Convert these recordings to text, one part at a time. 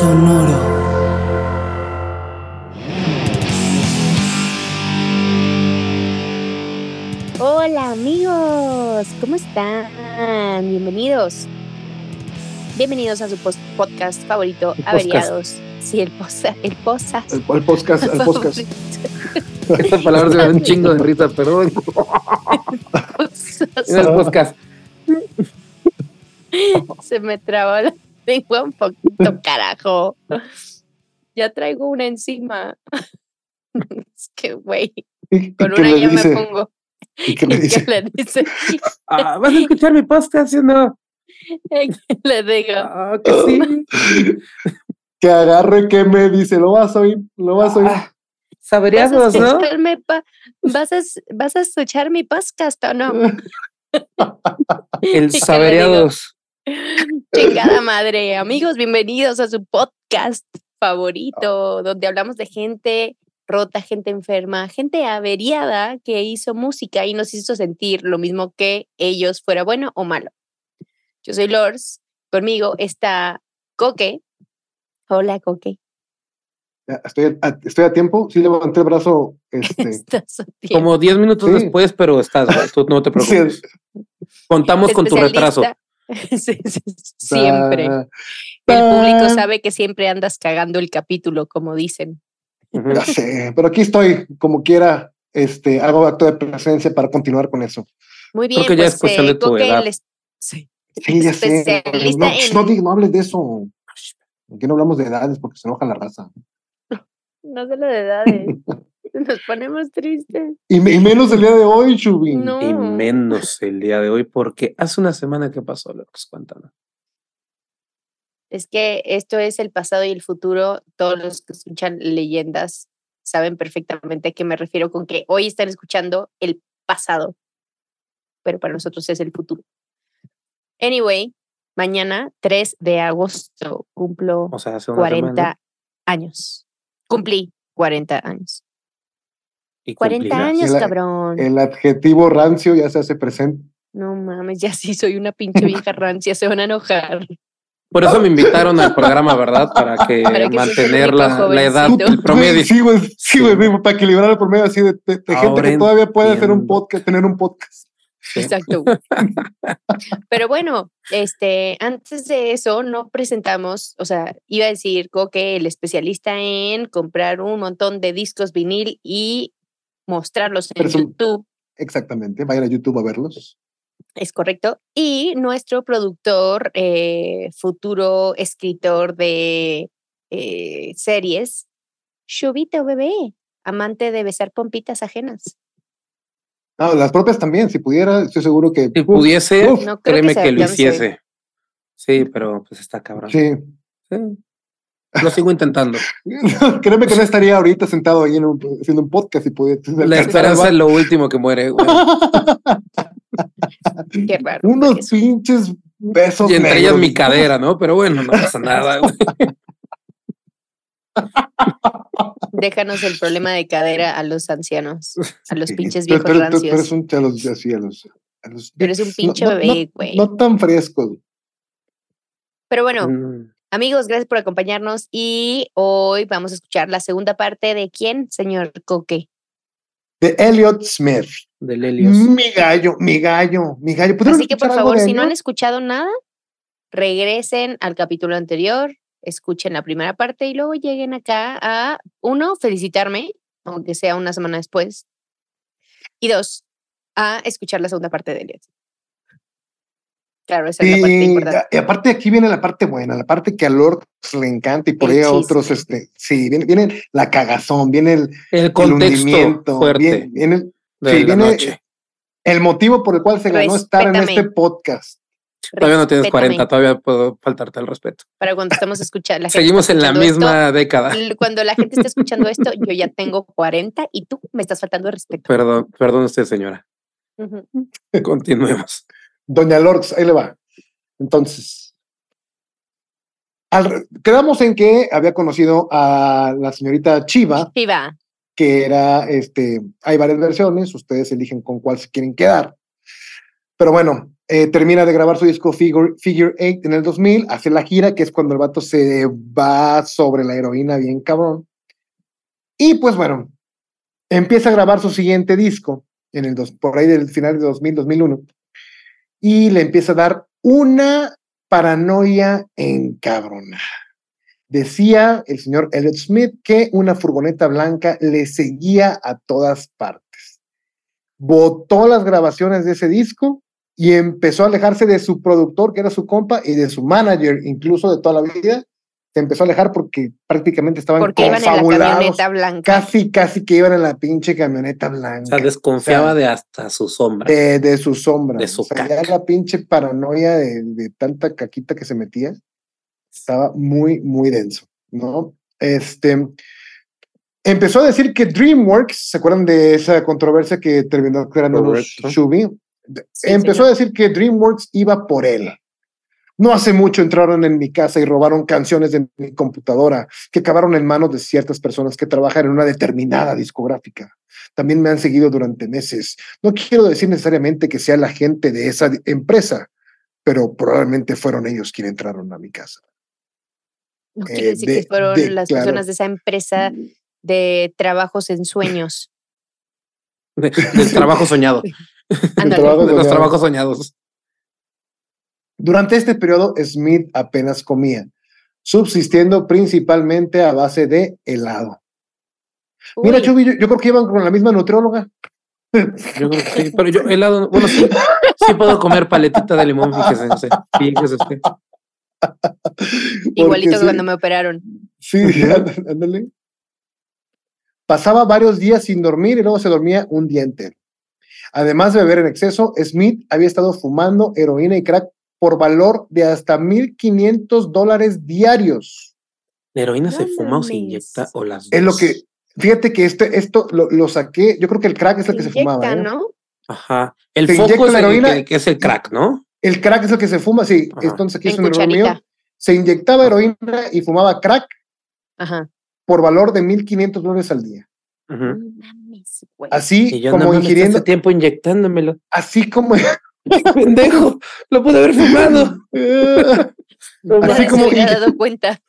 Sonoro. Hola amigos, ¿cómo están? Bienvenidos. Bienvenidos a su post- podcast favorito, El Averiados. Sí, el posa, el posas. El, el podcast, el podcast. Estas palabras me dan un chingo de risa, perdón. El podcast. Se me trabó la lengua un poquito, carajo. Ya traigo una encima. Es que, güey, ¿Y, con una ya dice? me pongo. ¿Y qué le ¿Qué dice? le dice? Ah, ¿Vas a escuchar mi podcast, o no? ¿Qué le digo? Ah, que sí. Que agarre, que me dice, lo vas a oír, lo vas a oír. Ah, ¿Vas a, ¿no? ¿Vas, a, ¿Vas a escuchar mi podcast o no? El ¿Y qué le Saberíados. Chingada madre. Amigos, bienvenidos a su podcast favorito, donde hablamos de gente rota, gente enferma, gente averiada que hizo música y nos hizo sentir lo mismo que ellos, fuera bueno o malo. Yo soy Lors, conmigo está Coque. Hola, Coque. Ya, Estoy a, estoy a tiempo, sí levanté el brazo. Este, Estás a tiempo. Como 10 minutos Sí. después, pero estás, tú no te preocupes. sí, Contamos con tu retraso. Sí, sí, siempre. ta- El público ta- sabe que siempre andas cagando el capítulo, como dicen. Ya sé, pero aquí estoy, como quiera, este, hago acto de presencia para continuar con eso. Muy bien, Creo que ya pues es cuestión eh, de tu Coque, edad. sí. Sí, ya sé. No, en- no, digas- no hables de eso. Aquí no hablamos de edades porque se enoja la raza. No solo de edades. Nos ponemos tristes. Y, me- y menos el día de hoy, Chubi. No. Y menos el día de hoy, porque hace una semana que pasó, Lux, cuéntanos. Es que esto es el pasado y el futuro. Todos los que escuchan leyendas saben perfectamente a qué me refiero con que hoy están escuchando el pasado, pero para nosotros es el futuro. Anyway, mañana, 3 de agosto, cumplo O sea, hace una 40 semana. años. Cumplí 40 años. Y 40 cumplirás. años, El- cabrón. El adjetivo rancio ya se hace presente. No mames, ya sí soy una pinche vieja rancia, se van a enojar. Por eso me invitaron al programa, ¿verdad? Para que Para que mantener la, edad, el promedio. Sí, güey, sí, güey, güey, para equilibrar el promedio así de, de- de gente Ahora que todavía puede hacer un podcast, tener un podcast. Sí. Exacto. Pero bueno, este, antes de eso, no presentamos, o sea, iba a decir Coque, el especialista en comprar un montón de discos vinil y mostrarlos en YouTube, Exactamente, vayan a YouTube a verlos. es correcto. Y nuestro productor, eh, futuro escritor de eh, series, Chubito Bebé, amante de besar pompitas ajenas. Ah, las propias también, si pudiera, estoy seguro que. Si uf, pudiese, uf, No créeme que que, lo hiciese. Sí, pero pues está cabrón. sí. Sí. Lo sigo intentando. Créeme que no estaría ahorita sentado ahí en un- haciendo un podcast si pudiera. La esperanza es lo último que muere. güey. Qué raro. Unos es- pinches besos. Y entre ellas mi cadera, ¿no? Pero bueno, no pasa nada. güey. Déjanos el problema de cadera a los ancianos, a los pinches pero- viejos pero- pero- rancios. pero es un a los, así, a los, a los- Tú eres un pinche no- no- bebé, güey. No, tan frescos. Pero bueno, Mm, amigos, gracias por acompañarnos y hoy vamos a escuchar la segunda parte de quién, señor Coque. De Elliot Smith. Del Helios. Mi gallo, mi gallo, mi gallo. ¿Podríamos Así que por favor, si no han Elliot? escuchado nada, regresen al capítulo anterior, escuchen la primera parte y luego lleguen acá a, uno, felicitarme, aunque sea una semana después, y dos, a escuchar la segunda parte de Elliot. Claro, esa es la parte Y, importante. y aparte aquí viene la parte buena, la parte que a Lord le encanta y por El ahí a otros, este, sí, viene, viene la cagazón, viene el, El el contexto hundimiento, fuerte viene, viene el- de sí, la viene- noche. el motivo por el cual se ganó estar en este podcast. Todavía no tienes Respétame 40, todavía puedo faltarte el respeto. Para cuando estamos escuchando. la gente Seguimos en la esto, misma década. cuando la gente está escuchando esto, yo ya tengo 40 y tú me estás faltando de respeto. Perdón, perdón usted, señora. Continuemos. Doña Lorx, ahí le va. Entonces, al- quedamos en que había conocido a la señorita Chiva, Viva. que era, este, hay varias versiones, ustedes eligen con cuál se quieren quedar. Pero bueno, eh, termina de grabar su disco Figure, Figure Eight en el 2000, hace la gira, que es cuando el vato se va sobre la heroína bien cabrón. Y pues bueno, empieza a grabar su siguiente disco, en el dos, por ahí del final de 2000, 2001, y le empieza a dar una paranoia encabronada. Decía el señor Elliot Smith que una furgoneta blanca le seguía a todas partes. Botó las grabaciones de ese disco y empezó a alejarse de su productor, que era su compa, y de su manager, incluso de toda la vida. Se empezó a alejar porque prácticamente estaban Porque iban en la confabulados. camioneta blanca. Casi, casi que iban en la pinche camioneta blanca. O sea, desconfiaba O sea, de hasta su sombra. de, de su sombra. De su O sea, ya la pinche paranoia de, de tanta caquita que se metía estaba muy, muy denso, ¿no? Este empezó a decir que DreamWorks, ¿se acuerdan de esa controversia que terminó creando. Shubi? Sí, empezó a decir que DreamWorks iba por él. No hace mucho entraron en mi casa y robaron canciones de mi computadora que acabaron en manos de ciertas personas que trabajan en una determinada discográfica. También me han seguido durante meses. No quiero decir necesariamente que sea la gente de esa empresa, pero probablemente fueron ellos quienes entraron a mi casa. No eh, quiere decir de- que fueron de- las claro. personas de esa empresa de trabajos en sueños. De- del trabajo soñado. Trabajo De los trabajos soñados. Durante este periodo, Smith apenas comía, subsistiendo principalmente a base de helado. Mira, Chubi, yo, yo creo que iban con la misma nutrióloga. Yo creo que sí, pero yo helado, bueno, sí, sí puedo comer paletita de limón, fíjese, usted, fíjese usted. igualito que sí- cuando me operaron. Sí, ándale. Pasaba varios días sin dormir y luego se dormía un día entero. Además de beber en exceso, Smith había estado fumando heroína y crack por valor de hasta 1.500 dólares diarios. ¿La heroína se fuma o se inyecta o las dos? Es lo que, fíjate que este, esto lo, lo saqué, yo creo que el crack es el que se fumaba. ¿eh? ¿no? Ajá. El Se foco es la heroína. que, que es el crack, ¿no? El crack es el que se fuma, sí. Ajá. Entonces aquí es un error mío. Se inyectaba heroína y fumaba crack Ajá. por valor de 1.500 dólares al día. Güey. Así Y yo como no ingiriendo, tiempo inyectándomelo. así como Pendejo, lo pude haber fumado. Así se como ing- dado cuenta.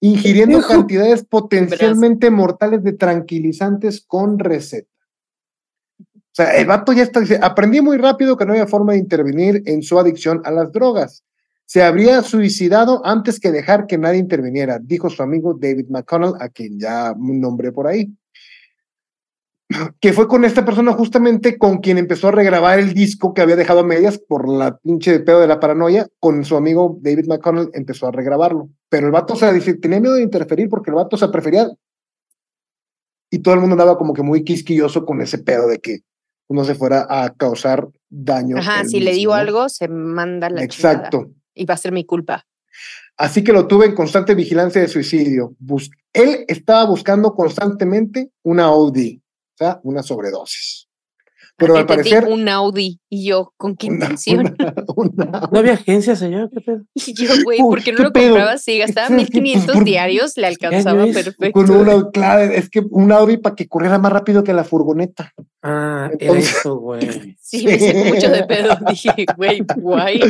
ingiriendo Pendejo. cantidades potencialmente mortales de tranquilizantes con receta. O sea, el vato ya está, dice, aprendí muy rápido que no había forma de intervenir en su adicción a las drogas. Se habría suicidado antes que dejar que nadie interviniera, dijo su amigo David McConnell, a quien ya nombré por ahí. Que fue con esta persona justamente con quien empezó a regrabar el disco que había dejado a medias por la pinche pedo de la paranoia. Con su amigo David McConnell empezó a regrabarlo. Pero el vato, o sea, dice, tenía miedo de interferir porque el vato se prefería. Y todo el mundo andaba como que muy quisquilloso con ese pedo de que no se fuera a causar daño. Ajá, si le digo algo, se manda la chingada. Exacto. Y va a ser mi culpa. Así que lo tuve en constante vigilancia de suicidio. Bus- él estaba buscando constantemente una OD, o sea, una sobredosis. Pero al parecer. un Audi. Y yo, ¿con qué una- intención? una- una- No había agencia, señor. ¿Qué pedo? Y yo, güey, ¿por qué no ¿qué lo pedo? compraba? Si gastaba Sí, pues, 1500 por- diarios, le alcanzaba perfecto. con una, claro, es que un Audi para que corriera más rápido que la furgoneta. Ah, era Entonces- eso, güey. Sí, me sacó mucho de pedo. Dije, güey, guay.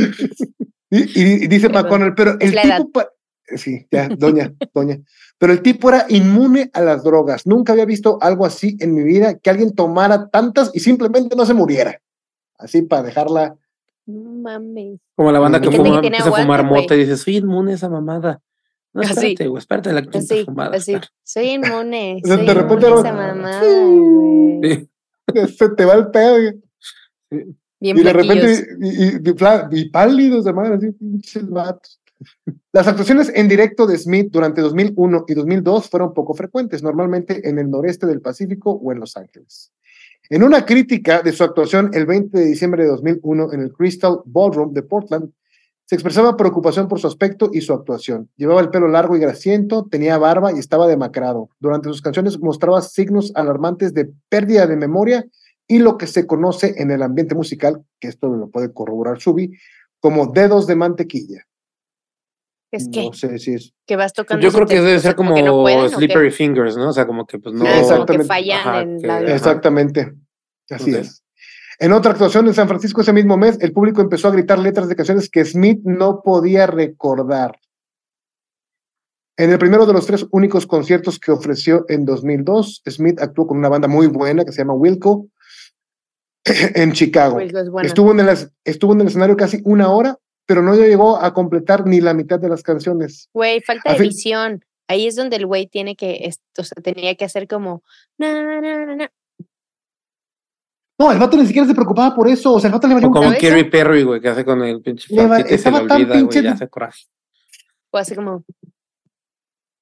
Y, dice Perdón, McConnell, pero el tipo. pa- Sí, ya, doña, doña. Pero el tipo era inmune a las drogas. Nunca había visto algo así en mi vida, que alguien tomara tantas y simplemente no se muriera. Así para dejarla. No mames. Como la banda que fuma, empieza a fumar mota y dice, soy inmune a esa mamada. No, Así. espérate, güey, espérate la quinta Así, fumada. así. Soy inmune. De- Soy de repente a esa mamada. Sí. Se te va el pedo. güey. Bien y de repente, y, y- y y pálidos de madre, así, pinches vatos. Las actuaciones en directo de Smith durante 2001 y 2002 fueron poco frecuentes, normalmente en el noreste del Pacífico o en Los Ángeles. En una crítica de su actuación el 20 de diciembre de 2001 en el Crystal Ballroom de Portland, se expresaba preocupación por su aspecto y su actuación. Llevaba el pelo largo y grasiento, tenía barba y estaba demacrado. Durante sus canciones mostraba signos alarmantes de pérdida de memoria y lo que se conoce en el ambiente musical, que esto lo puede corroborar Subi, como dedos de mantequilla. Es que, No sé si es. que vas tocando. Yo creo que debe ser como slippery fingers, ¿no? O sea, como que pues no. Ah, como que Exactamente. fallan Ajá, en que- la. Ajá. Exactamente. Así es. En otra actuación en San Francisco ese mismo mes, el público empezó a gritar letras de canciones que Smith no podía recordar. En el primero de los tres únicos conciertos que ofreció en 2002, Smith actuó con una banda muy buena que se llama Wilco en Chicago. Wilco es buena. Estuvo en, el, es- estuvo en el escenario casi una hora, pero no llegó a completar ni la mitad de las canciones. Güey, falta de visión. Ahí es donde el güey tiene que, o sea, tenía que hacer como, na, na, na, na. No, el vato ni siquiera se preocupaba por eso. O sea, el vato le valió O un como. Kerry Perry, güey, que hace con el pinche Le va- flautita y se le estaba tan olvida, güey, pinche- ya hace coraje. o así como,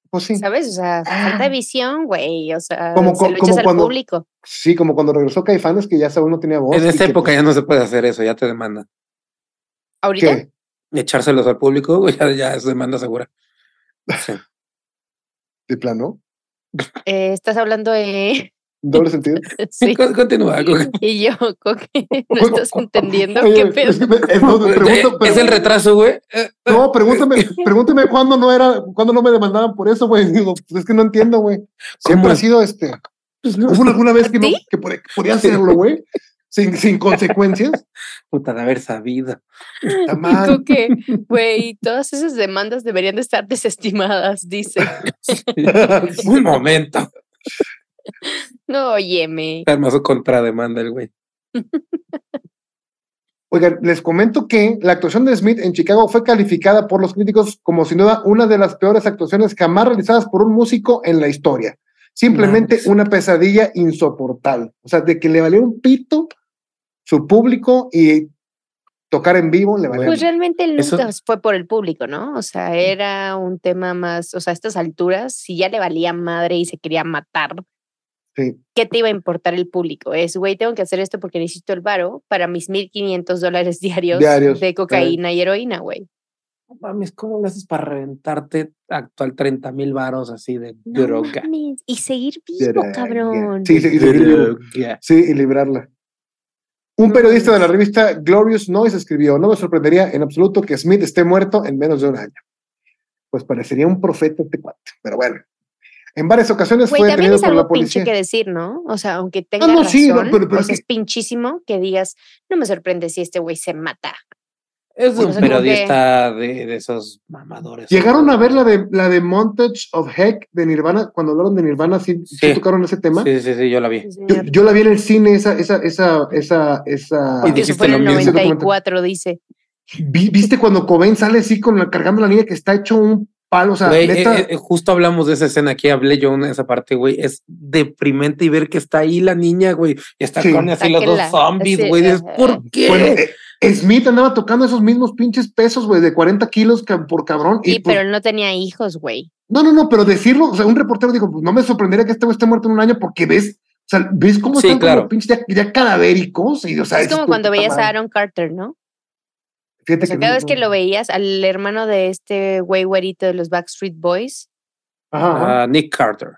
Pues sí. ¿sabes? O sea, falta de visión, güey. O sea, Como se lo como echas al cuando- público. Sí, como cuando regresó Caifanes, que ya sabe no tenía voz. En esta época pues, ya no se puede hacer eso, ya te demandan. ¿Ahorita? ¿qué? Echárselos al público, güey, ya, ya es demanda segura. Sí. ¿De plano? Eh, ¿Estás hablando de...? ¿Doble sentido? sí. Con- Continúa. con- Y yo, ¿con qué? ¿No estás entendiendo? Oye, ¿Qué pedo? es que me- es- no, pregunto- es el retraso, güey. No, pregúntame, pregúntame cuándo no era, cuándo no me demandaban por eso, güey. Digo, pues es que no entiendo, güey. Siempre ¿Cómo? ha sido este. pues no, ¿Hubo alguna vez que no, que pod- podía hacerlo, güey? Sin, sin consecuencias. puta de haber sabido. Está Y mal. tú que, güey, todas esas demandas deberían de estar desestimadas, dice. Un momento. No, óyeme. Arma su contrademanda el güey. Oigan, les comento que la actuación de Smith en Chicago fue calificada por los críticos como sin duda una de las peores actuaciones jamás realizadas por un músico en la historia. Simplemente una pesadilla insoportable. O sea, de que le valió un pito su público y tocar en vivo le valió. Pues realmente él Eso- nunca fue por el público, ¿no? O sea, era un tema más, o sea, a estas alturas, si ya le valía madre y se quería matar, Sí. ¿qué te iba a importar el público? Es, güey, tengo que hacer esto porque necesito el varo para mis 1.500 dólares diarios, Diarios, de cocaína y heroína, güey. No mames, ¿cómo le haces para reventarte actual 30 mil varos así de No droga? mames, Y seguir vivo, Droga. cabrón. Sí, sí, y seguir vivo. Sí, y librarla. Un periodista de la revista Glorious Noise escribió, no me sorprendería en absoluto que Smith esté muerto en menos de un año. Pues parecería un profeta este cuate, pero bueno. En varias ocasiones Güey, fue también detenido es por algo la pinche policía. que decir, ¿no? O sea, aunque tenga no, razón, sí, no, pero- pero o es que- es pinchísimo que digas, no me sorprende si este güey se mata. Es sea, un periodista de, de esos mamadores. Llegaron a ver la de la de Montage of Heck de Nirvana, cuando hablaron de Nirvana, sí, sí Sí. tocaron ese tema. Sí, sí, sí, yo la vi. Sí, Yo, yo la vi en el cine, esa, esa, esa, esa, esa. Y dijiste fue en lo el mismo. 94, dice. Vi- ¿Viste cuando Cobain sale así con la, cargando la niña que está hecho un palo? O sea, Güey, neta, eh, eh, justo hablamos de esa escena aquí, hablé yo en esa parte, güey. Es deprimente y ver que está ahí la niña, güey. Y está Sí. con así los dos zombies, güey. Ajá. ¿por qué? Bueno, eh, Smith andaba tocando esos mismos pinches pesos, güey, de 40 kilos por cabrón. Y Sí, pues, pero él no tenía hijos, güey. No, no, no, pero decirlo, o sea, un reportero dijo, pues no me sorprendería que este güey esté muerto en un año porque ves, o sea, ves cómo Sí, están claro. como pinches ya, ya cadavéricos. Y, o sea, es dices como cuando veías a. Aaron Carter, ¿no? Fíjate O sea, que cada no- vez que lo veías, al hermano de este güey güerito de los Backstreet Boys, Ajá, ajá. Ah, Nick Carter.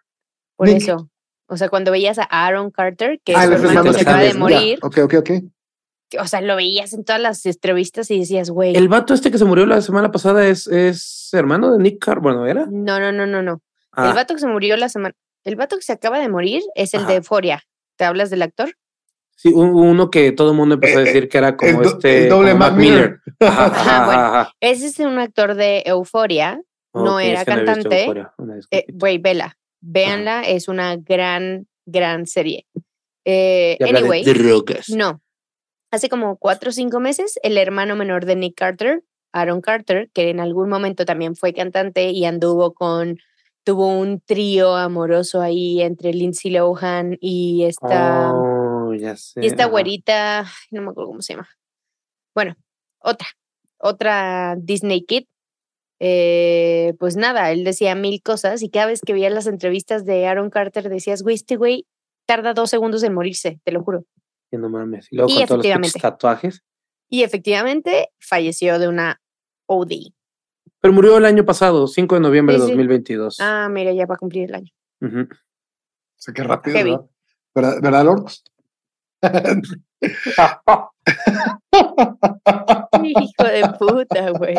por Nick. eso. O sea, cuando veías a Aaron Carter, que Ah, es su hermano se acaba de González, ya. morir, Ok, ok, ok. O sea, lo veías en todas las entrevistas y decías, güey, El vato este que se murió la semana pasada es, es hermano de Nick Carter. Bueno, ¿era? no, no, no, no, no. Ah, El vato que se murió la semana, el vato que se acaba de morir es el Ajá. de Euforia. ¿Te hablas del actor? sí, un- uno que todo el mundo empezó a Eh, decir que era como el do- este. el doble Mac Miller. Ajá, ajá, Ajá, bueno. Ese es un actor de Euforia. No era que no he visto cantante. Eh. Güey, vela. Véanla, es una gran, gran serie. Eh, Y habla de anyway, drogas. no. Hace como cuatro o cinco meses, el hermano menor de Nick Carter, Aaron Carter, que en algún momento también fue cantante y anduvo con, tuvo un trío amoroso ahí entre Lindsay Lohan y esta, Oh, ya sé. y esta güerita, no me acuerdo cómo se llama. Bueno, otra, otra Disney Kid. Eh, pues nada, él decía mil cosas y cada vez que veías las entrevistas de Aaron Carter decías, güey, este güey tarda dos segundos en morirse, te lo juro. Y no mames. Y luego Y con todos los tatuajes. Y efectivamente falleció de una OD. Pero murió el año pasado, 5 de noviembre de Sí, sí. 2022. Ah, mira, ya va a cumplir el año. Ujú. O sea, qué rápido, Heavy. ¿verdad? ¿Verdad, ¿verdad, Lords? Hijo de puta, güey.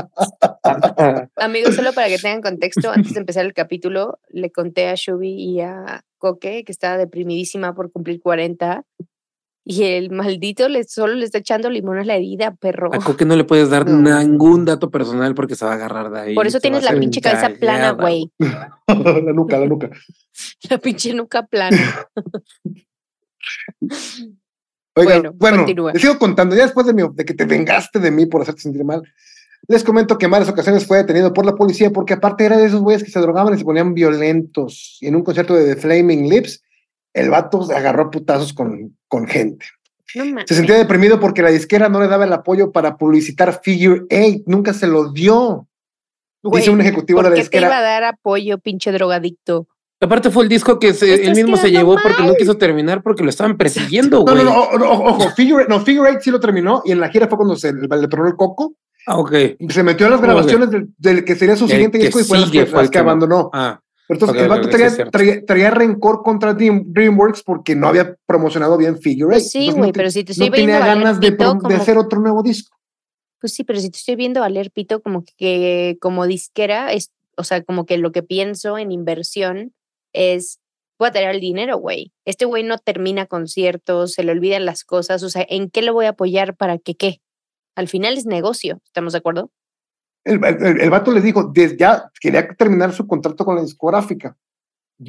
Amigos, solo para que tengan contexto, antes de empezar el capítulo, le conté a Shubi y a Coque que estaba deprimidísima por cumplir 40 y el maldito le, solo le está echando limón a la herida, perro. A Coque no le puedes dar No. ningún dato personal porque se va a agarrar de ahí. Por eso tienes la pinche cabeza plana, güey. la nuca, la nuca. La pinche nuca plana. Oigan, Bueno, bueno, continúa. les sigo contando, ya después de, mi- de que te vengaste de mí por hacerte sentir mal, les comento que en varias ocasiones fue detenido por la policía porque aparte era de esos güeyes que se drogaban y se ponían violentos. Y en un concierto de The Flaming Lips, el vato se agarró a putazos con, con gente. No mames. Se sentía deprimido porque la disquera no le daba el apoyo para publicitar Figure Eight, nunca se lo dio. Güey, Dice un ejecutivo de ¿Por la qué te iba a disquera. dar apoyo, pinche drogadicto? Aparte fue el disco que se- él mismo se llevó porque no quiso terminar porque lo estaban persiguiendo, No, güey. no, no, o- o- ojo, Figure, no, Figure Eight sí lo terminó y en la gira fue cuando se le, le tronó el coco. Ah, ok. Se metió a las grabaciones del, del que sería su El siguiente disco y fue las sigue que, fue el las que que no. abandonó. Ah, Pero entonces ok, el vato traía, traía, traía rencor contra Dream- DreamWorks porque no había promocionado bien Figure Eight. Pues sí, güey, no pero si te estoy no tenía viendo valer ganas de, pito hacer otro nuevo disco. Pues sí, pero si te estoy viendo valer pito como que como disquera, es, o sea, como que lo que pienso en inversión es, voy a tener el dinero, güey. Este güey no termina conciertos, se le olvidan las cosas, o sea, ¿en qué lo voy a apoyar para que qué? Al final es negocio, ¿estamos de acuerdo? El, el- el- vato les dijo, ya quería terminar su contrato con la discográfica,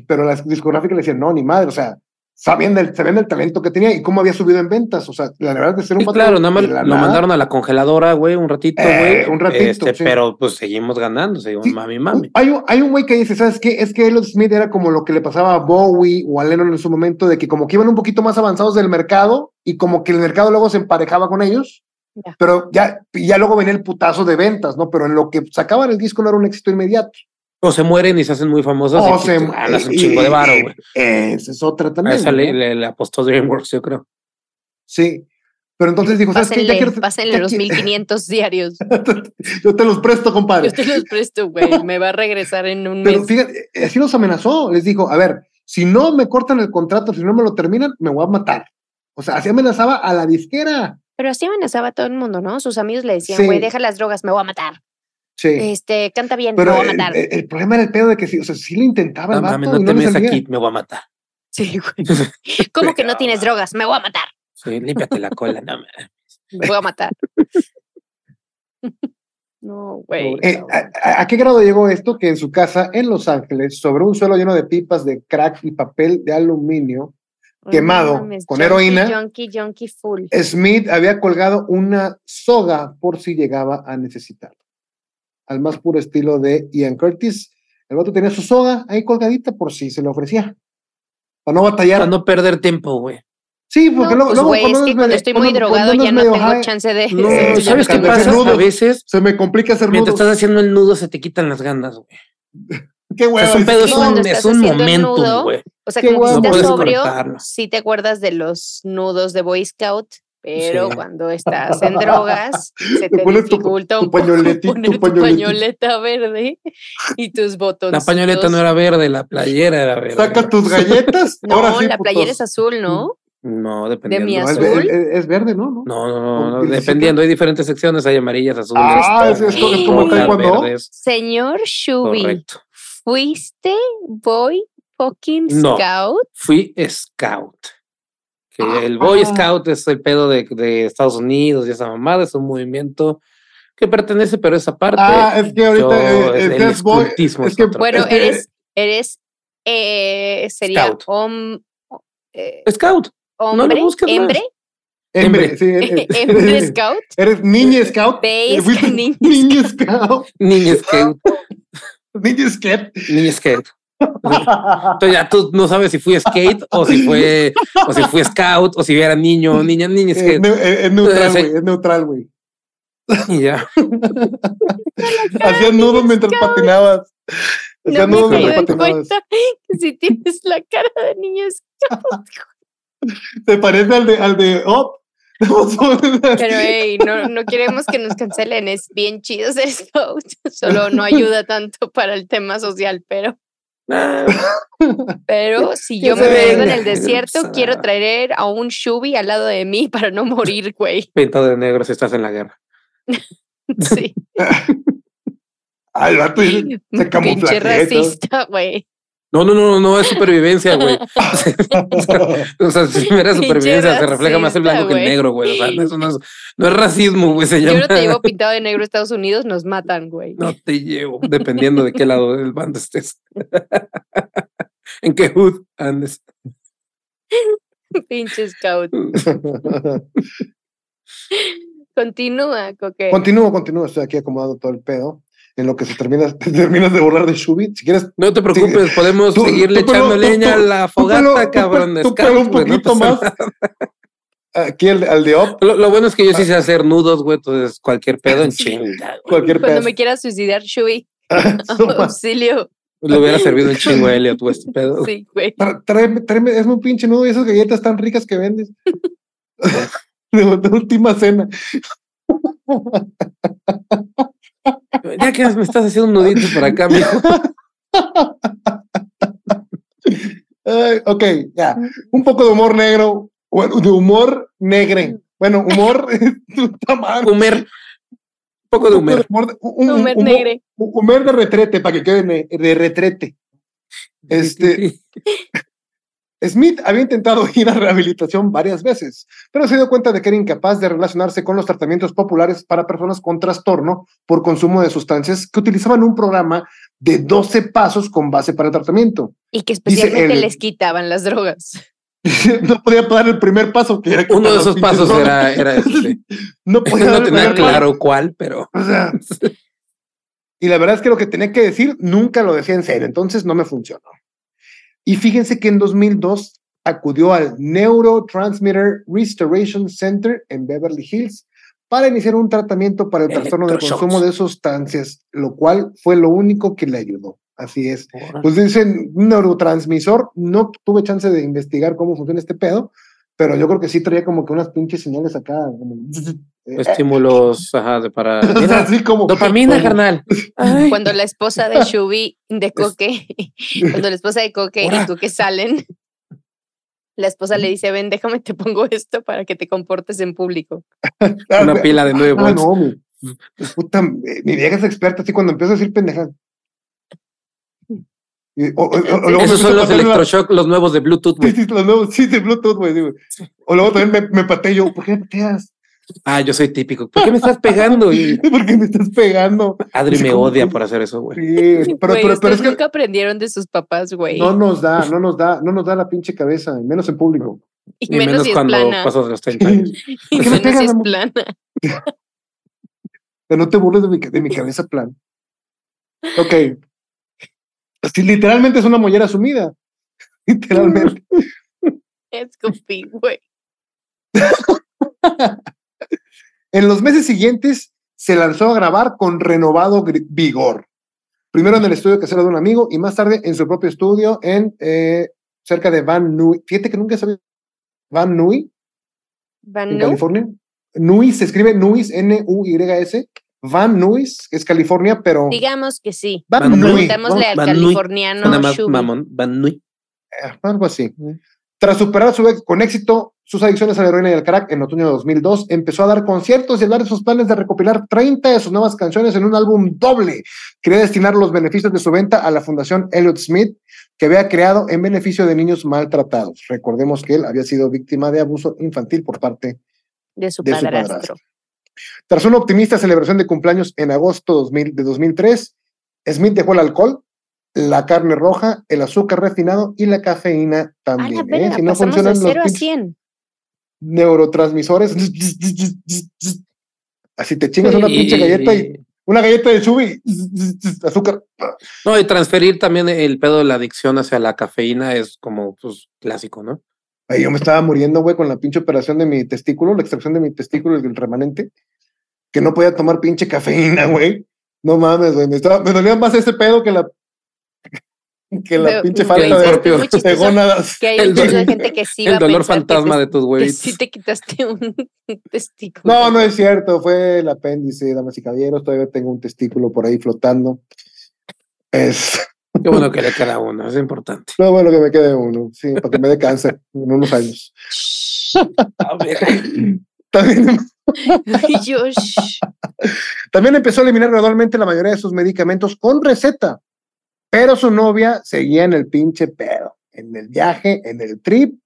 pero la discográfica le decía, no, ni madre, o sea, sabían del, sabían del talento que tenía y cómo había subido en ventas, o sea, la verdad de ser un sí, claro, nada más lo nada, mandaron a la congeladora, güey, un ratito, Eh, güey. un ratito, Este, sí. Pero pues seguimos ganando, seguimos Sí, mami, mami. Hay un, hay un güey que dice, ¿sabes qué? Es que Elliot Smith era como lo que le pasaba a Bowie o a Lennon en su momento, de que como que iban un poquito más avanzados del mercado y como que el mercado luego se emparejaba con ellos, Ya. pero ya, ya luego venía el putazo de ventas, ¿no? Pero en lo que sacaban el disco no era un éxito inmediato. O se mueren y se hacen muy famosos O y se- ganas un chingo de varo, güey. Esa es otra A también. esa ¿no? le, le- le apostó DreamWorks, yo creo. Sí. Pero entonces dijo, ¿sabes qué? Ya Pásenle, quiero- pásenle ya los quiero- 1500 diarios. Yo te los presto, compadre. Yo te los presto, güey. Me va a regresar en un Pero mes. fíjate, eh, así los amenazó. Les dijo, a ver, si no me cortan el contrato, si no me lo terminan, me voy a matar. O sea, así amenazaba a la disquera. Pero así amenazaba a todo el mundo, ¿no? Sus amigos le decían, Sí. güey, deja las drogas, me voy a matar. Sí. Este, canta bien, Pero me voy a matar. el- el problema era el pedo de que sí, o sea, sí lo intentaba No vato no te no le metas aquí, me voy a matar. Sí, güey. ¿Cómo que no tienes drogas? Me voy a matar. Sí, límpiate la cola, no. Me voy a matar. No, güey. Eh, a qué grado llegó esto? Que en su casa en Los Ángeles, sobre un suelo lleno de pipas de crack y papel de aluminio, No quemado, mames, con junkie, heroína. Junkie, junkie full. Smith había colgado una soga por si llegaba a necesitarla. Al más puro estilo de Ian Curtis, el vato tenía su soga ahí colgadita por si se le ofrecía. Para no batallar. Para no perder tiempo, güey. sí, porque No, luego, pues, luego güey, es cuando que cuando estoy muy cuando- drogado cuando ya no tengo high, chance de... No, de- ¿sabes qué pasa? A veces, Se me complica hacer mientras nudos. estás haciendo el nudo, se te quitan las ganas, güey. Qué O sea, hueva, es un pedo, es cuando un, es un nudo, güey. O sea, como que No estás sobrio, sí te acuerdas de los nudos de Boy Scout, pero Sí. cuando estás en drogas, se Te te pones tu- dificulta tu un poco pañoletito, poner tu pañoletito. pañoleta verde y tus botones. La pañoleta no era verde, la playera era verde. Saca tus galletas. No, ahora sí, la playera es azul, ¿no? No, dependiendo. mi No, es, azul. es- es verde, ¿no? ¿No? No, no, no, dependiendo, hay diferentes secciones, hay amarillas, azules, Ah, es- es como- es como taekwondo. verdes, Señor Shubi, correcto. ¿Fuiste Boy fucking No. Scout? Fui scout. Que el Boy Ah. Scout es el pedo de, de Estados Unidos y esa mamada, es un movimiento que pertenece, pero esa parte. Ah, es que ahorita yo- eh, el es, boy- es es que Bueno, Es que- eres, eres, eh, sería Scout. hom- eh, Scout. lo hombre, más. hembre, Hembre, sí, eres, hembre Scout. eres niña scout. Base Eh, niña scout. Niña Scout. Niña scout. Niña Scout. Entonces ya tú no sabes si fui skate o si fue o si fui scout o si era niño o niña, niña skate. es- es neutral, güey. Es neutral, güey. Y ya. Hacías nudos mientras patinabas. No me nudos en patinadas. cuenta que si tienes la cara de niño es ¿Te parece al de, al de Up? Pero hey, no, no queremos que nos cancelen, es bien chido ser scout, solo no ayuda tanto para el tema social, pero, pero si yo me pierdo en el desierto, quiero traer a un Shubi al lado de mí para no morir, güey. Pintado de negro si estás en la guerra. Sí, Al vato se pinche racista, güey. No, no, no, no es supervivencia, güey. O sea, si era Pinche supervivencia, se refleja más el blanco que el negro, güey. O sea, no, eso no es, no es racismo, güey. Yo llama. no te llevo pintado de negro a Estados Unidos, nos matan, güey. No te llevo, dependiendo de qué lado del bando estés. en qué hood andes. Pinche scout. Continúa, Coque. Continúo, continúo, estoy aquí acomodando todo el pedo. En lo que se termina, te terminas de borrar de Shubit. Si quieres, No te preocupes, podemos tú- seguirle tú echando tú- leña a la fogata, cabrón. pe- de tú pelo scouts, un no poquito más. aquí el, al de Up, Lo, lo bueno es que yo sí sé hacer nudos, güey. Entonces, cualquier pedo en chinga, cualquier Cuando pedo. me quieras suicidar, Shui, Suma. auxilio. Le hubiera servido un chingo a Elliot, güey, este pedo. Sí, güey. Tráeme, tráeme, es un pinche nudo y esas galletas tan ricas que vendes. de, de última cena. Ya que me estás haciendo un nudito por acá, mijo. Ok, ya. Un poco de humor negro. Bueno, de humor negre. Bueno, humor. Humer. Un poco de Humer. humor de- un- un- Humor negre. Humor de retrete, para que quede de retrete. Este, Smith había intentado ir a rehabilitación varias veces, pero se dio cuenta de que era incapaz de relacionarse con los tratamientos populares para personas con trastorno por consumo de sustancias que utilizaban un programa de 12 pasos con base para el tratamiento. Y que especialmente les quitaban las drogas. no podía dar el primer paso, que era Uno de esos pasos era, era este. No podía No tenía paso. claro cuál, pero. O sea, y la verdad es que lo que tenía que decir nunca lo decía en serio, entonces no me funcionó. Y fíjense que en 2002 acudió al Neurotransmitter Restoration Center en Beverly Hills para iniciar un tratamiento para el trastorno de Electroshocks. consumo de sustancias, lo cual fue lo único que le ayudó. Así es. Pues dicen neurotransmisor, no tuve chance de investigar cómo funciona este pedo, pero yo creo que sí traía como que unas pinches señales acá. como- Estímulos, ajá, de para. Mira, así como dopamina, como- carnal. Ay, Cuando la esposa de Shubi, de Coque, cuando la esposa de Coque y Coque salen, la esposa le dice, ven, déjame te pongo esto para que te comportes en público. una pila de nueve Ah, no, mi, puta, eh, mi vieja es experta así cuando empiezo a decir pendejas. O- o- o- me Esos son los pasar la- electroshock, los nuevos de Bluetooth, Sí, güey. sí, los nuevos, sí, de Bluetooth, güey. sí, güey. O luego también me, me pateo yo, ¿por qué me pateas? Ah, yo soy típico. ¿Por qué me estás pegando? Y ¿Por qué me estás pegando? Adri me como- odia por hacer eso, güey. Sí, pero, Güey, pero, pero es que nunca aprendieron de sus papás, güey. no nos da, no nos da, no nos da la pinche cabeza, y menos en público. y Y menos, menos si es cuando plana. pasas de los 30 años. Y ¿Por qué me menos si pegas, es plana. No te burles de mi, de mi cabeza plan. Ok. Así, literalmente es una mollera sumida. Literalmente. Escupí, güey. En los meses siguientes se lanzó a grabar con renovado vigor. Primero en el estudio casero de un amigo y más tarde en su propio estudio en eh, cerca de Van Nuys. Fíjate que nunca sabía Van Van en California. Nuys se escribe Nuys N-U-Y-S. Van Nuys es California, pero digamos que sí. Van Van Nuys. Nuys, Preguntémosle al Van Nuys. californiano Nada más mamón. Van Nuy. eh, algo así. Tras superar su ex- con éxito sus adicciones a la heroína y al crack en otoño de 2002, empezó a dar conciertos y hablar de sus planes de recopilar 30 de sus nuevas canciones en un álbum doble. Quería destinar los beneficios de su venta a la Fundación Elliot Smith, que había creado en beneficio de niños maltratados. Recordemos que él había sido víctima de abuso infantil por parte. de su de su padrastro. Tras una optimista celebración de cumpleaños en agosto 2000 de 2003, Smith dejó el alcohol, la carne roja, el azúcar refinado y la cafeína también. ¿eh? Si no funcionan de los 0 a pinches 100. neurotransmisores. Así te chingas una pinche galleta y una galleta de chubi, azúcar. No, y transferir también el pedo de la adicción hacia la cafeína es como pues clásico, ¿no? Ay, yo me estaba muriendo, güey, con la pinche operación de mi testículo, la extracción de mi testículo y el remanente, que no podía tomar pinche cafeína, güey. No mames, güey. Me, estaba, me dolía más ese pedo que la que la Pero- pinche falta de, gónadas. Que hay El un chingo de dolor- gente que sí va El a dolor fantasma te- de tus huevitos. sí te quitaste un testículo. No, no es cierto, fue el apéndice, damas y caballeros. Todavía tengo un testículo por ahí flotando. Es Qué bueno que le queda uno, es importante. lo bueno que me quede uno, sí, para que me dé cáncer en unos años. A ver. También, shh, también empezó a eliminar gradualmente la mayoría de sus medicamentos con receta, pero su novia seguía en el pinche pedo, en el viaje, en el trip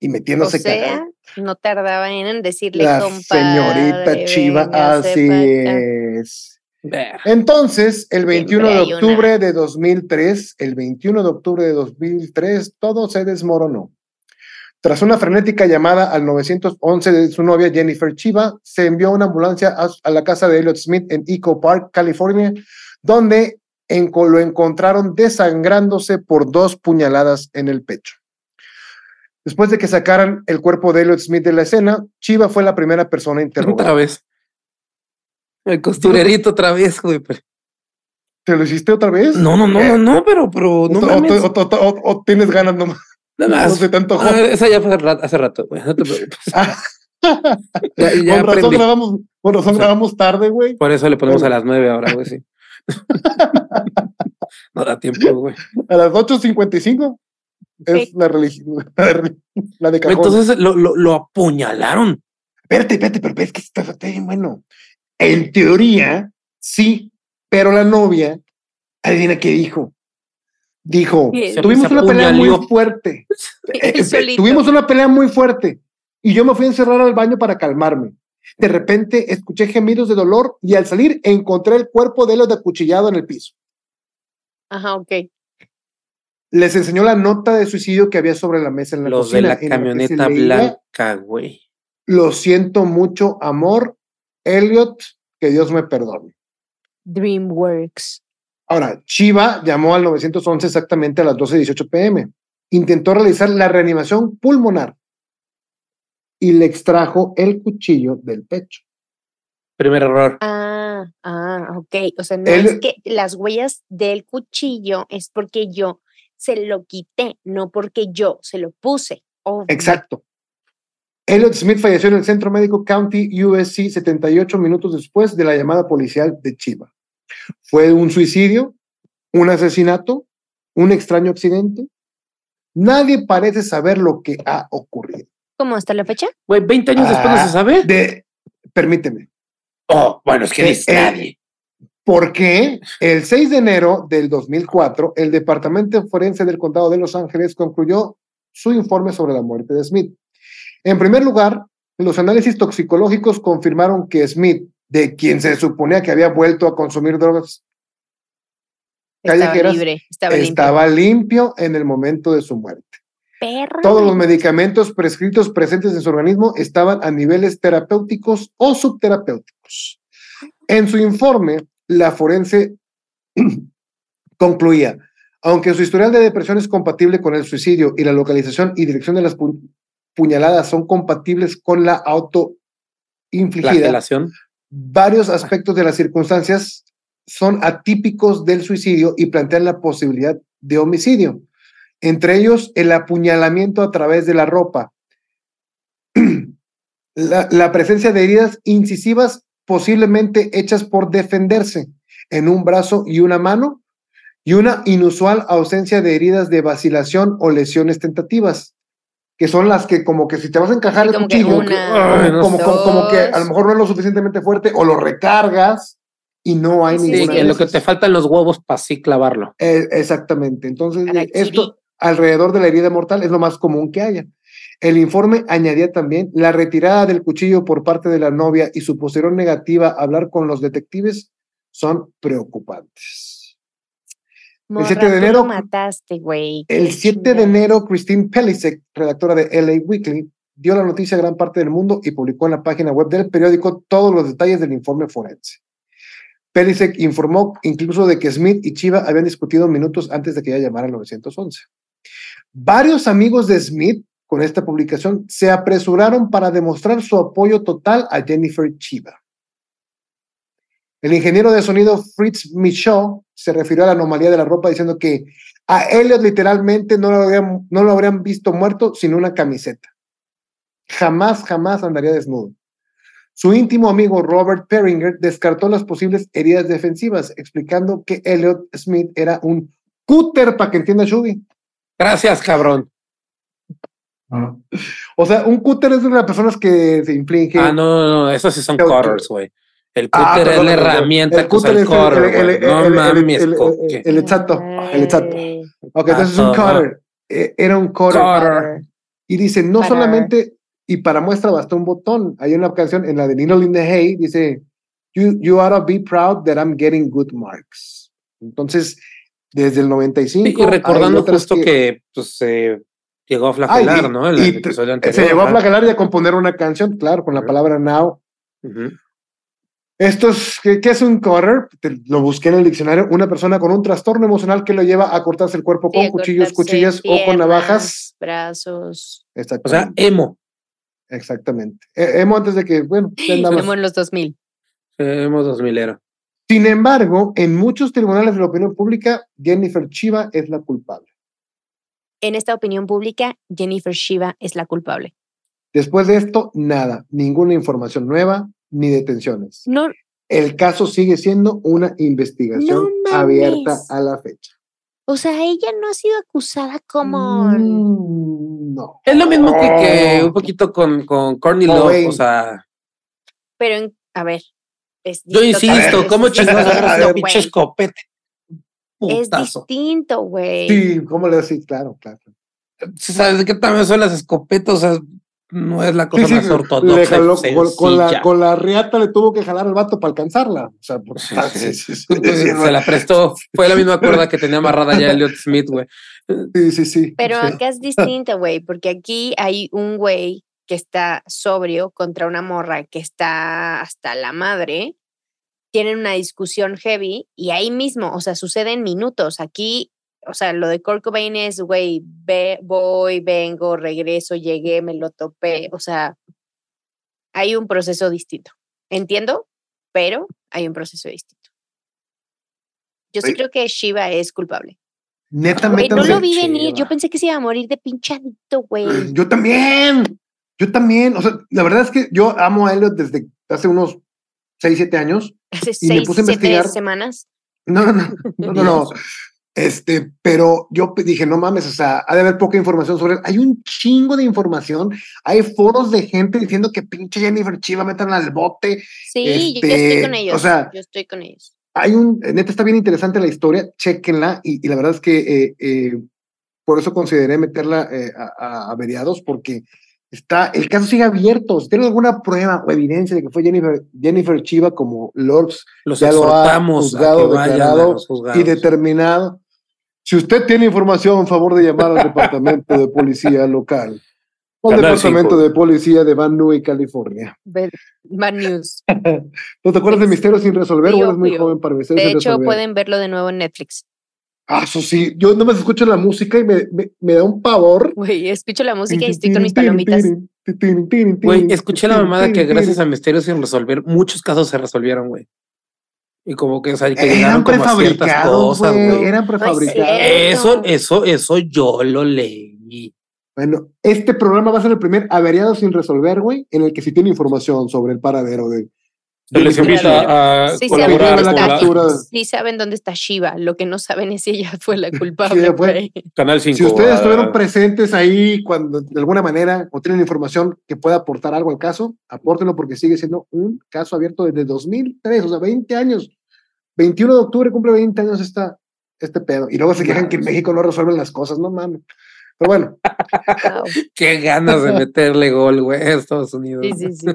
y o metiéndose sea, cagada. no tardaba en decirle La compadre, señorita Chiva, así es. Entonces, el 21 de octubre de 2003, el 21 de octubre de 2003, todo se desmoronó. Tras una frenética llamada al 911 de su novia Jennifer Chiva, se envió una ambulancia a, a la casa de Elliot Smith en Echo Park, California, donde lo encontraron desangrándose por dos puñaladas en el pecho. Después de que sacaran el cuerpo de Elliot Smith de la escena, Chiva fue la primera persona interrogada. Otra vez. El costurerito otra vez, güey. pero- ¿Te lo hiciste otra vez? No, no, no, no, no, pero, pero no o, o- mames. o- o- o- o tienes ganas nomás. Nada más. No se te antojó. Ah, esa ya fue hace rato, güey. No te preocupes. Ya, ya con razón grabamos, con razón grabamos tarde, güey. Por eso le ponemos Bueno. a las nueve ahora, güey, sí. no da tiempo, güey. A las 8.55 es Sí. la religión, la de cajón. Entonces lo, lo, lo apuñalaron. espérate, espérate, pero es que está bien bueno. En teoría, sí, pero la novia, adivina qué dijo. Dijo, tuvimos una pelea muy fuerte. Eh, eh, solito. tuvimos una pelea muy fuerte y yo me fui a encerrar al baño para calmarme. De repente escuché gemidos de dolor y al salir encontré el cuerpo de él de acuchillado en el piso. Ajá, ok. Les enseñó la nota de suicidio que había sobre la mesa en la Los de cocina. la camioneta leía, blanca, güey. Lo siento mucho, amor, Elliot, que Dios me perdone. DreamWorks. Ahora, Chiva llamó al 911 exactamente a las 12.18 pm. Intentó realizar la reanimación pulmonar y le extrajo el cuchillo del pecho. Primer error. Ah, ah, ok. O sea, no es que las huellas del cuchillo es porque yo se lo quité, no porque yo se lo puse. Obvio. Exacto. Elliot Smith falleció en el Centro Médico County USC 78 minutos después de la llamada policial de Chiva. Fue un suicidio, un asesinato, un extraño accidente. Nadie parece saber lo que ha ocurrido. ¿Cómo hasta la fecha? Güey, 20 años después no Ah, se sabe. De, permíteme. Oh, bueno, es que Eh, dice eh, nadie. Porque el 6 de enero del 2004, el Departamento Forense del Condado de Los Ángeles concluyó su informe sobre la muerte de Smith. En primer lugar, los análisis toxicológicos confirmaron que Smith, de quien se suponía que había vuelto a consumir drogas, Estaba libre, estaba, estaba limpio en el momento de su muerte. Perra. Todos los medicamentos prescritos presentes en su organismo estaban a niveles terapéuticos o subterapéuticos. En su informe, la forense concluía, aunque su historial de depresión es compatible con el suicidio y la localización y dirección de las puñaladas son compatibles con la autoinfligida, varios aspectos de las circunstancias son atípicos del suicidio y plantean la posibilidad de homicidio. Entre ellos, el apuñalamiento a través de la ropa, la, la presencia de heridas incisivas posiblemente hechas por defenderse en un brazo y una mano, y una inusual ausencia de heridas de vacilación o lesiones tentativas, que son las que como que si te vas a encajar Sí, el como que cuchillo, una, como, como, como que a lo mejor no es lo suficientemente fuerte o lo recargas y no hay Sí, Sí, ninguna en lo que te faltan los huevos para así clavarlo. Eh, exactamente. Entonces, esto alrededor de la herida mortal es lo más común que haya. El informe añadía también la retirada del cuchillo por parte de la novia y su posterior negativa a hablar con los detectives son preocupantes. Morra, 7 de tú enero- lo mataste, güey. El qué 7 de enero, Christine Pelisek, redactora de LA Weekly, dio la noticia a gran parte del mundo y publicó en la página web del periódico todos los detalles del informe forense. Pelisek informó incluso de que Smith y Chiva habían discutido minutos antes de que ella llamara al 911. Varios amigos de Smith con esta publicación se apresuraron para demostrar su apoyo total a Jennifer Chiva. El ingeniero de sonido Fritz Michaud se refirió a la anomalía de la ropa diciendo que A Elliot literalmente no lo, habrían, no lo habrían visto muerto sin una camiseta. Jamás, jamás andaría desnudo. Su íntimo amigo Robert Peringer descartó las posibles heridas defensivas, explicando que Elliot Smith era un cúter, para que entienda Shubi. Gracias, cabrón. O sea, un cúter es de las personas que se inflige. Ah, no, no, no, esos sí son cutters, güey. El Ah, cúter es perdón, la herramienta El que cúter el es el- cutter, el- el-. No el- el- mames, el-. El exacto, el exacto. Ok, entonces es un cutter. Eh, Era un cutter. Cutter. Y dice, no Para- solamente, y para muestra bastó un botón. Hay una canción en la de Nino in the Hay, dice, you, you ought to be proud that I'm getting good marks. Entonces, desde el 95. Sí, y recordando justo que, pues se llegó a flagelar, Ay, y- ¿no? En y el anterior. se llegó a flagelar y a componer una canción, claro, con la palabra now. Ujú. Esto es, ¿qué, qué es un cutter? Te- lo busqué en el diccionario, una persona con un trastorno emocional que lo lleva a cortarse el cuerpo Sí, con cuchillos, cuchillas o con navajas. Brazos. O sea, Exactamente. emo. exactamente. Eh, Emo antes de que, bueno. Como en los 2000. Emo 2000 era. Sin embargo, en muchos tribunales de la opinión pública, Jennifer Chiva es la culpable. En esta opinión pública, Jennifer Shiva es la culpable. Después de esto, nada, ninguna información nueva ni detenciones. No, El caso sigue siendo una investigación No abierta a la fecha. o sea, ella no ha sido acusada como. Mm, no. Es lo mismo que, que un poquito con, con Courtney Oh, Love. O sea, Pero, en- a ver. Es yo insisto, también, ¿cómo chingados agarras pinche escopete? Es distinto, güey. Sí, ¿cómo le decís? Claro, claro. ¿Sabes de qué tamaño son las escopetas? O sea, no es la cosa Sí, sí, más ortodoxa. le y jaló- con, con la, con la riata le tuvo que jalar al vato para alcanzarla. O sea, por- Sí, sí. sí, sí, sí, sí, se la prestó. Fue la misma cuerda que tenía amarrada ya Elliot Smith, güey. sí, sí, sí. Pero Sí. acá es distinto, güey, porque aquí hay un güey que está sobrio contra una morra que está hasta la madre. Tienen una discusión heavy y ahí mismo, o sea, sucede en minutos. Aquí, o sea, lo de Kurt Cobain es, güey, ve, voy, vengo, regreso, llegué, me lo topé. O sea, hay un proceso distinto. Entiendo, pero hay un proceso distinto. Yo sí Oye. creo que Shiva es culpable. Neta, Güey, no lo vi venir. Yo Shiva. pensé que se iba a morir de pinchadito, güey. Yo también. Yo también. O sea, la verdad es que yo amo a Elliot desde hace unos 6, 7 años. Hace y me seis, puse a siete investigar. semanas. No, no, no, no, no, no. Este, pero yo dije, no mames, o sea, ha de haber poca información sobre él. Hay un chingo de información. Hay foros de gente diciendo que pinche Jennifer Chiva metan al bote. Sí, yo Este, estoy con o ellos. sea, yo estoy con ellos. Hay un, neta, está bien interesante la historia, chequenla. Y, y la verdad es que eh, eh, por eso consideré meterla eh, a, a- averiados, porque está, el caso sigue abierto. Si tienen alguna prueba o evidencia de que fue Jennifer, Jennifer Chiva como Lords Los Ya lo ha juzgado, declarado y determinado. Si usted tiene información, favor de llamar al departamento de policía local. O al departamento cinco. de policía de Van Nuys, California. Bad news. ¿No te acuerdas de Misterios sin resolver? Sí, o eres muy joven para Misterios De sin hecho, resolver? pueden verlo de nuevo en Netflix. Ah, eso sí. Yo no me escucho la música y me, me, me da un pavor. Güey, escucho la música y estoy con mis palomitas. Güey, escuché la mamada que gracias a Misterios sin resolver, muchos casos se resolvieron, güey. Y como que, o sea, que llegaron Eran prefabricados, cosas, güey. güey. Eran prefabricados. Eso, eso, eso yo lo leí. Bueno, este programa va a ser el primer averiado sin resolver, güey, en el que si tiene información sobre el paradero de. Se les Chiva. a Sí saben, colaborar dónde la con está, la sí saben dónde está Shiva. Lo que no saben es si ella fue la culpable. ella fue. Canal 5. Si ustedes estuvieron presentes ahí cuando de alguna manera o tienen información que pueda aportar algo al caso, apórtenlo porque sigue siendo un caso abierto desde 2003, o sea, 20 años. 21 de octubre cumple 20 años esta, este pedo. Y luego se quejan que en México no resuelven las cosas, no mames. Pero bueno, Wow. Qué ganas de meterle gol, güey, a Estados Unidos. Sí, sí, sí.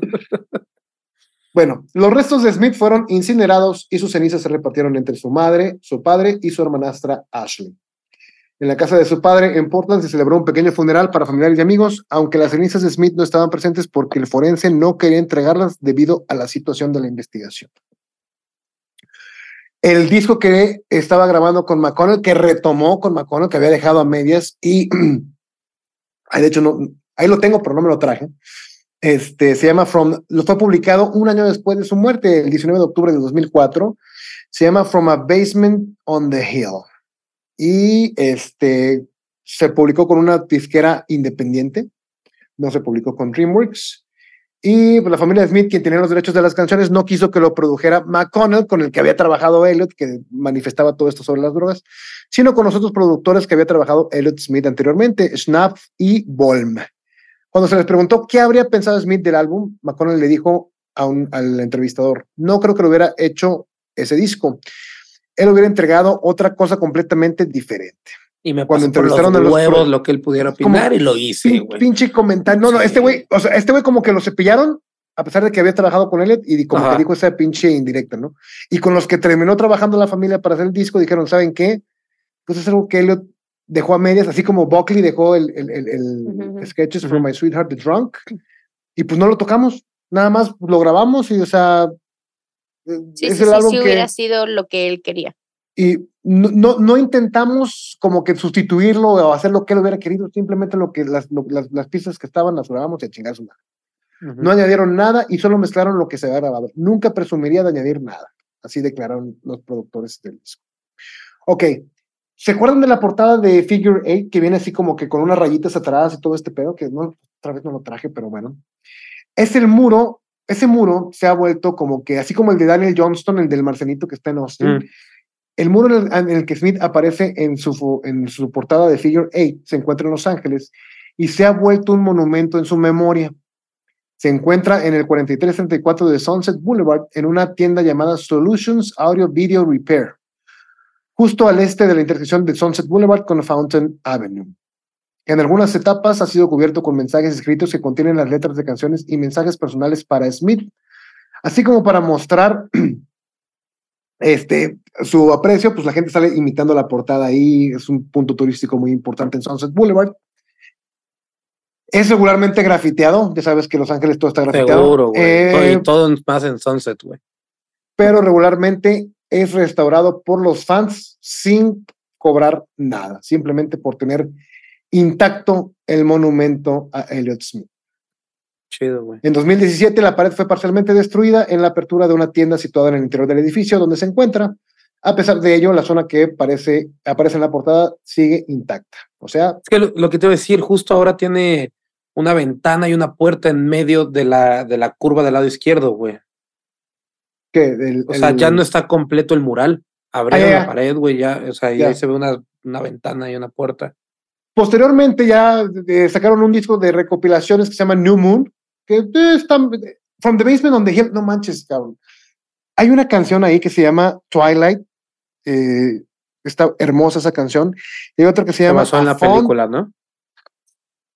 Bueno, los restos de Smith fueron incinerados y sus cenizas se repartieron entre su madre, su padre y su hermanastra Ashley. En la casa de su padre en Portland se celebró un pequeño funeral para familiares y amigos, aunque las cenizas de Smith no estaban presentes porque el forense no quería entregarlas debido a la situación de la investigación. El disco que estaba grabando con McConnell, que retomó con McConnell, que había dejado a medias, y de hecho no, ahí lo tengo, pero no me lo traje. Este se llama From, lo fue publicado un año después de su muerte, el 19 de octubre de 2004. Se llama From a Basement on the Hill. y este, se publicó con una disquera independiente, no se publicó con DreamWorks. Y pues, la familia Smith, quien tenía los derechos de las canciones, no quiso que lo produjera McConnell, con el que había trabajado Elliot, que manifestaba todo esto sobre las drogas, sino con los otros productores que había trabajado Elliot Smith anteriormente, Schnapp y Bolm. Cuando se les preguntó qué habría pensado Smith del álbum, McConnell le dijo a un, al entrevistador, no creo que lo hubiera hecho ese disco. Él hubiera entregado otra cosa completamente diferente. Y me cuando entrevistaron a los huevos lo que él pudiera opinar y lo hice, güey. Pinche comentario. No, no, este güey, o sea, este güey como que lo cepillaron a pesar de que había trabajado con él y como que dijo esa pinche indirecta, ¿no? Y con los que terminó trabajando la familia para hacer el disco dijeron, ¿saben qué? Pues es algo que Elliot dejó a medias, así como Buckley dejó el, el, el, el Sketches from My Sweetheart, The Drunk, y pues no lo tocamos, nada más lo grabamos y, o sea, sí, es el álbum sí, hubiera sido lo que él quería. Y no, no, intentamos como que sustituirlo o hacer lo que él hubiera querido, simplemente lo que las, las, las piezas que estaban las grabamos y a chingar su madre. No añadieron nada y solo mezclaron lo que se había grabado. Nunca presumiría de añadir nada. Así declararon los productores del disco. Ok. ¿Se acuerdan de la portada de Figure 8 que viene así como que con unas rayitas atrás y todo este pedo? Que no, otra vez no lo traje, pero bueno. Es el muro, ese muro se ha vuelto como que, así como el de Daniel Johnston, el del Marcenito que está en Austin, mm. El muro en el, que Smith aparece en su, en su portada de Figure 8 se encuentra en Los Ángeles y se ha vuelto un monumento en su memoria. Se encuentra en el 4334 de Sunset Boulevard en una tienda llamada Solutions Audio Video Repair, justo al este de la intersección de Sunset Boulevard con Fountain Avenue. En algunas etapas ha sido cubierto con mensajes escritos que contienen las letras de canciones y mensajes personales para Smith, así como para mostrar este, su aprecio, pues la gente sale imitando la portada ahí, es un punto turístico muy importante en Sunset Boulevard. Es regularmente grafiteado, ya sabes que Los Ángeles todo está grafiteado. Seguro, güey. Eh, todo más en Sunset, güey. Pero regularmente es restaurado por los fans sin cobrar nada, simplemente por tener intacto el monumento a Elliot Smith. Chido, güey. En 2017 la pared fue parcialmente destruida en la apertura de una tienda situada en el interior del edificio donde se encuentra. A pesar de ello, la zona que aparece, aparece en la portada sigue intacta. O sea... Es que lo, que te voy a decir, justo ahora tiene una ventana y una puerta en medio de la, de la curva del lado izquierdo, güey. O sea, ya no está completo el mural. Abrieron ah, la pared, güey, ya, o sea, ya. ahí se ve una, una ventana y una puerta. Posteriormente ya eh, sacaron un disco de recopilaciones que se llama New Moon, que están From the Basement on the Hill, no manches, cabrón. Hay una canción ahí que se llama Twilight, eh, está hermosa esa canción, y hay otra que se llama... Pasó en la película, ¿no?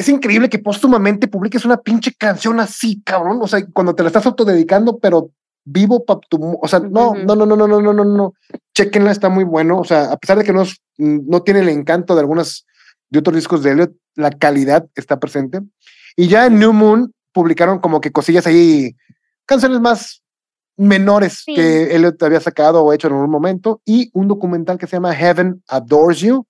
es increíble que póstumamente publiques una pinche canción así, cabrón. O sea, cuando te la estás autodedicando, pero vivo para tu. O sea, no, no, no, no, no, no, no, no, no. Chequenla, está muy bueno. O sea, a pesar de que no, no tiene el encanto de algunas de otros discos de Elliot, la calidad está presente. Y ya en New Moon publicaron como que cosillas ahí, canciones más menores que él había sacado o hecho en algún momento, y un documental que se llama Heaven Adores You,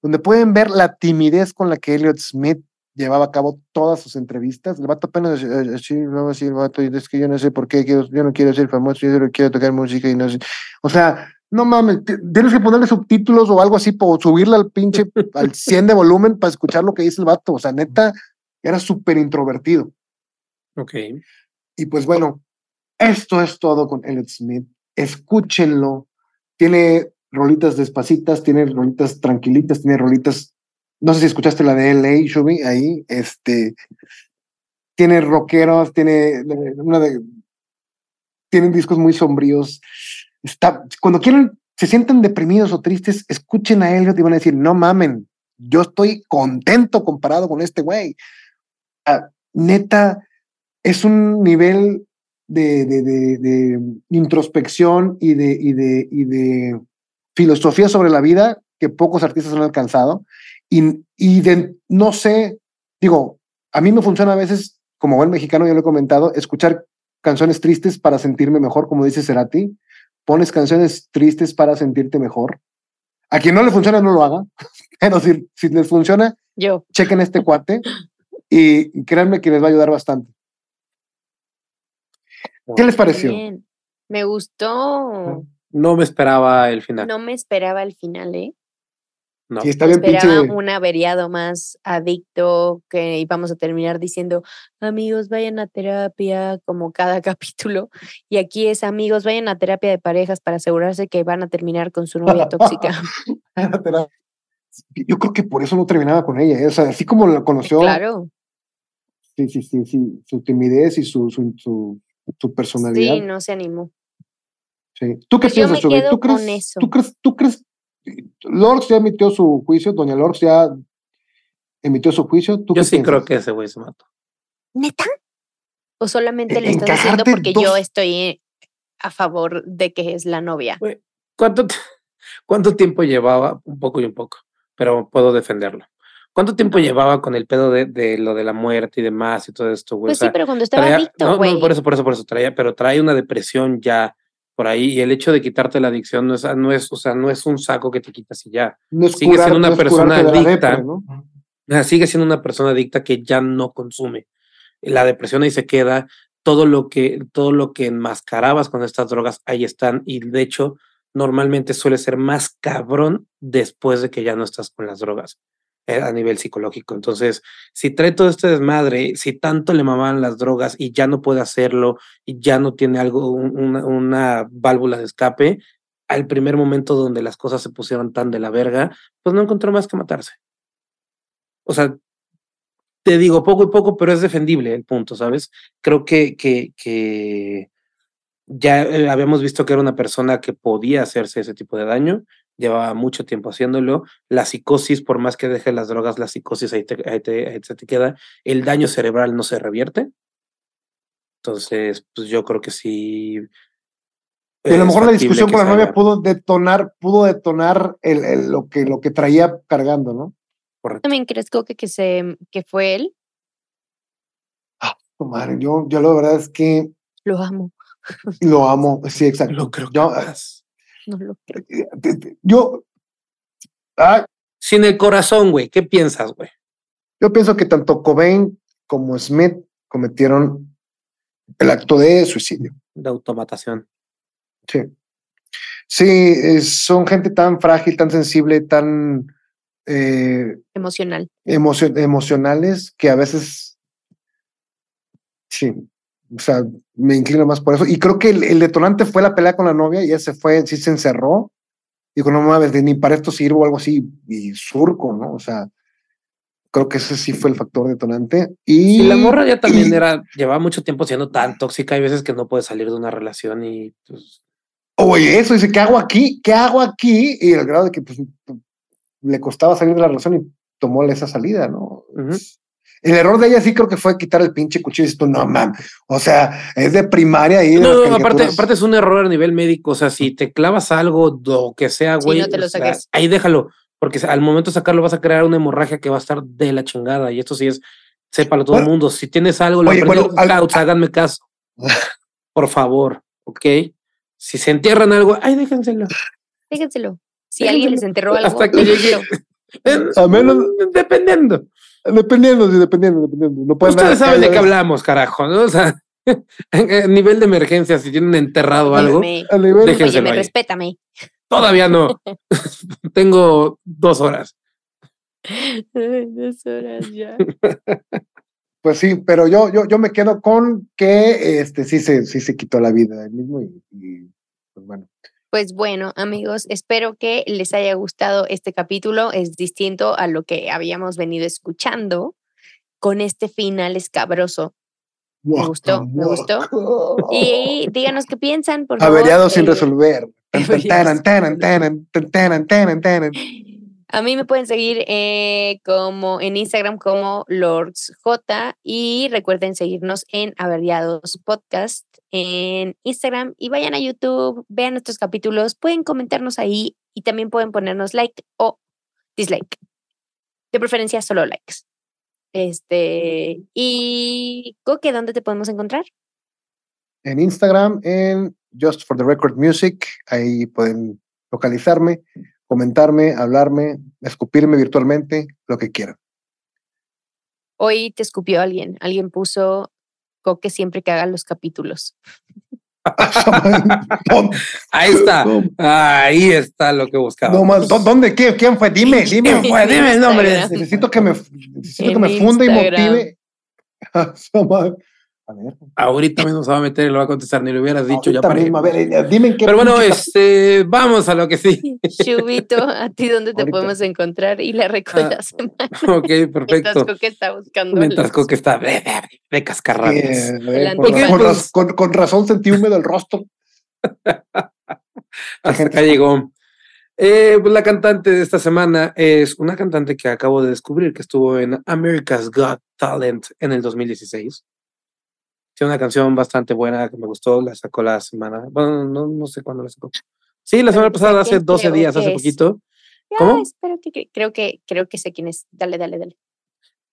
donde pueden ver la timidez con la que Elliot Smith llevaba a cabo todas sus entrevistas. El vato apenas así, no así, el vato, es que yo no sé por qué, yo no quiero ser famoso, yo solo quiero tocar música y no sé. O sea, no mames, tienes que ponerle subtítulos o algo así, por subirle al pinche, al 100 de volumen para escuchar lo que dice el vato. O sea, neta, era súper introvertido. Ok. Y pues bueno, esto es todo con Elliot Smith. Escúchenlo. Tiene rolitas despacitas, tiene rolitas tranquilitas, tiene rolitas. No sé si escuchaste la de LA, Shubi, ahí. Este. Tiene rockeros, tiene. Tienen discos muy sombríos. Está, cuando quieren, se sienten deprimidos o tristes, escuchen a Elliot y van a decir, no mamen, yo estoy contento comparado con este güey. Ah, neta, es un nivel de, de, introspección y y, y de filosofía sobre la vida que pocos artistas han alcanzado. Y, y de, no sé, digo, a mí me funciona a veces, como buen mexicano, ya lo he comentado, escuchar canciones tristes para sentirme mejor, como dice Cerati. Pones canciones tristes para sentirte mejor. A quien no le funciona, no lo haga. Pero si, si les funciona, Yo. chequen este cuate y créanme que les va a ayudar bastante. ¿Qué les pareció? Bien. Me gustó. No me esperaba el final. No me esperaba el final, ¿eh? No. Sí, está bien Esperaba pinche. un averiado más adicto que íbamos a terminar diciendo, amigos, vayan a terapia, como cada capítulo. Y aquí es, amigos, vayan a terapia de parejas para asegurarse que van a terminar con su novia tóxica. Yo creo que por eso no terminaba con ella. ¿eh? O sea, así como la conoció, claro. sí, sí, sí, sí, su timidez y su, su, su, su personalidad. Sí, no se animó. Sí. ¿Tú qué Pues yo piensas, me Chubi? quedo ¿Tú crees, con eso. ¿Tú crees, tú crees, Lorx ya emitió su juicio, doña Lorx ya emitió su juicio? ¿Tú Yo sí creo que ese güey se mató. ¿Neta? ¿O solamente E- lo estás diciendo porque yo estoy a favor de que es la novia? Güey, ¿Cuánto, ¿Cuánto tiempo llevaba? Un poco y un poco, pero puedo defenderlo. ¿Cuánto tiempo llevaba con el pedo de, de lo de la muerte y demás y todo esto, güey? Pues O sea, sí, pero cuando estaba traía- adicto, no, no, güey. por eso, por eso, por eso traía, pero trae una depresión ya por ahí y el hecho de quitarte la adicción no es, no es, o sea, no es un saco que te quitas y ya. No sigue siendo una no persona adicta. depre, ¿no? Sigue siendo una persona adicta que ya no consume. La depresión ahí se queda, todo lo que, todo lo que enmascarabas con estas drogas, ahí están, y de hecho, normalmente suele ser más cabrón después de que ya no estás con las drogas a nivel psicológico. Entonces, si trae todo este desmadre, si tanto le mamaban las drogas y ya no puede hacerlo y ya no tiene algo, un- una, una válvula de escape, al primer momento donde las cosas se pusieron tan de la verga, pues no encontró más que matarse. O sea, te digo poco y poco, pero es defendible el punto, ¿sabes? Creo que, que, que ya eh, habíamos visto que era una persona que podía hacerse ese tipo de daño, llevaba mucho tiempo haciéndolo. La psicosis, por más que deje las drogas, la psicosis ahí, te- ahí te- ahí se te queda. El daño cerebral no se revierte. Entonces, pues yo creo que sí. Y a lo mejor la discusión que con la novia pudo detonar, pudo detonar el, el- lo, que, lo que traía cargando, ¿no? Correcto. ¿También crees Coque, que, se, que fue él? Oh, Madre, yo, yo la verdad es que Lo amo. lo amo. Sí, exacto. Lo creo yo, capaz. No lo creo. eh, yo, ah, Sin el corazón, güey. ¿Qué piensas, güey? yo pienso que tanto Cobain como Smith cometieron el acto de suicidio. De automatación. Sí. Sí, son gente tan frágil, tan sensible, tan eh, Emocional. emocio- emocionales que a veces sí, o sea, me inclino más por eso. Y creo que el, el detonante fue la pelea con la novia y ella se fue, sí se encerró. Dijo, no mames, ni para esto sirvo o algo así, y surco, ¿no? O sea, creo que ese sí fue el factor detonante. Y, Y la morra ya también y- era, llevaba mucho tiempo siendo tan tóxica. Hay veces que no puede salir de una relación y pues, Oye, eso dice, ¿qué hago aquí? ¿Qué hago aquí? Y el grado de que pues, le costaba salir de la relación y tomó esa salida, ¿no? Ujú. El error de ella sí creo que fue quitar el pinche cuchillo y dices tú, no mames, o sea, es de primaria y de No, las no, aparte, aparte es un error a nivel médico. O sea, si te clavas algo, lo que sea, Sí, güey, no te lo sea, saques. ahí déjalo, porque al momento de sacarlo vas a crear una hemorragia que va a estar de la chingada. Y esto sí es, sépalo todo el mundo. Si tienes algo, lo oye, bueno, al- háganme caso. Por favor, ¿ok? Si se entierran algo, ay, déjenselo. Déjenselo. Si alguien les enterró algo, Hasta que llegue. A menos- Dependiendo. Dependiendo, sí, dependiendo, dependiendo. No Ustedes saben de qué hablamos, carajo, ¿no? O sea, a nivel de emergencia, si tienen enterrado algo, a nivel- déjenselo ahí. respétame. todavía no. Tengo dos horas. Dos horas ya. Pues sí, pero yo, yo, yo me quedo con que este sí se, sí se quitó la vida él mismo y, y, pues bueno. Pues bueno, amigos, espero que les haya gustado este capítulo. Es distinto a lo que habíamos venido escuchando con este final escabroso. Me gustó, me gustó. Y díganos qué piensan, por favor. Averiado sin eh, resolver. Tan. A mí me pueden seguir eh, como en Instagram como LordsJ y recuerden seguirnos en Averiados Podcast en Instagram y vayan a YouTube, vean nuestros capítulos, pueden comentarnos ahí y también pueden ponernos like o dislike. De preferencia, solo likes. Este, y Coque, ¿dónde te podemos encontrar? En Instagram, en Just for the Record Music, ahí pueden localizarme, comentarme, hablarme, escupirme virtualmente, lo que quieran. Hoy te escupió alguien, alguien puso Coque siempre que haga los capítulos. Ahí está. Ahí está lo que buscaba. No más, ¿dó- ¿dónde? ¿Qué? ¿Quién fue? Dime, dime. ¿Quién fue? Dime el nombre. Necesito que me, necesito que me funde y Instagram. motive. A ver. Ahorita mismo se va a meter y lo va a contestar, ni lo hubieras dicho ya para mismo, a ver, eh, dime en qué. Pero bueno, este, vamos a lo que sí. Chubito, ¿a ti dónde te Ahorita. podemos encontrar? Y la recuerda Ah, semana. Ok, Mientras perfecto. Coque está buscando. Mientras Coque está de, de, de cascarrabias. Eh, El con, antifaz. con raz- con- con razón sentí húmedo el rostro. Hasta acá llegó. Eh, pues la cantante de esta semana es una cantante que acabo de descubrir que estuvo en America's Got Talent en el 2016. Tiene una canción bastante buena que me gustó, la sacó la semana, bueno, no, no sé cuándo la sacó. Sí, la semana pasada, hace ¿Quién 12 creo días, hace es? poquito. Ya, ¿Cómo? espero que, que- creo que creo que sé quién es. Dale, dale, dale.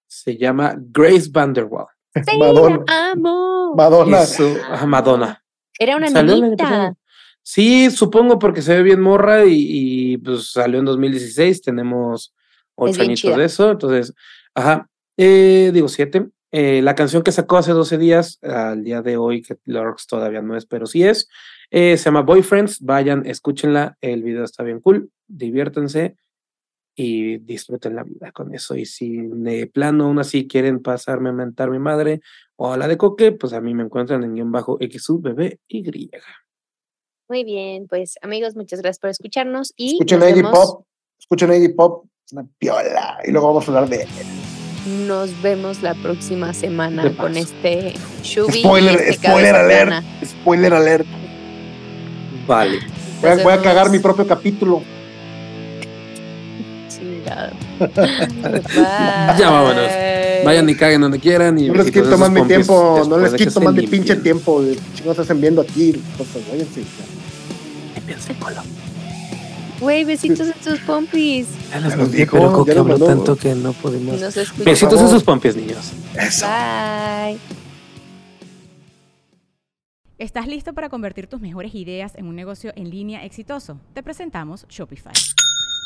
Se llama Grace Vanderwall. Sí, Madonna. la amo. Madonna. Su- Madonna. Era una niñita. Sí, supongo porque se ve bien morra y, y, pues salió en 2016, tenemos ocho añitos de eso, entonces, ajá, eh, digo siete. Eh, la canción que sacó hace 12 días, al día de hoy, que Lorx todavía no es, pero sí es, eh, se llama Boyfriends, vayan, escúchenla, el video está bien cool, diviértanse y disfruten la vida con eso. Y si de plano aún así quieren pasarme a mentar mi madre o a la de Coque, pues a mí me encuentran en guion bajo XUBBY. Muy bien, pues amigos, muchas gracias por escucharnos y Escuchen Iggy Pop. Escuchen Iggy Pop. Es una piola. Y luego vamos a hablar de nos vemos la próxima semana con este Shubi. Spoiler, este spoiler alert. plana. spoiler alert. Vale. Voy a, Nos voy a cagar mi propio capítulo. Chingado. Ya vámonos. Vayan y caguen donde quieran. Y No les quito más mi tiempo. No les quito más mi pinche tiempo. Chicos, hacen viendo aquí cosas. Váyanse. Culo. Güey, besitos en sus pompis. Ya los mandé, dijo, pero ya Coque los habló mandó. tanto que no podemos. Besitos en sus pompis, niños. Eso. Bye. ¿Estás listo para convertir tus mejores ideas en un negocio en línea exitoso? Te presentamos Shopify.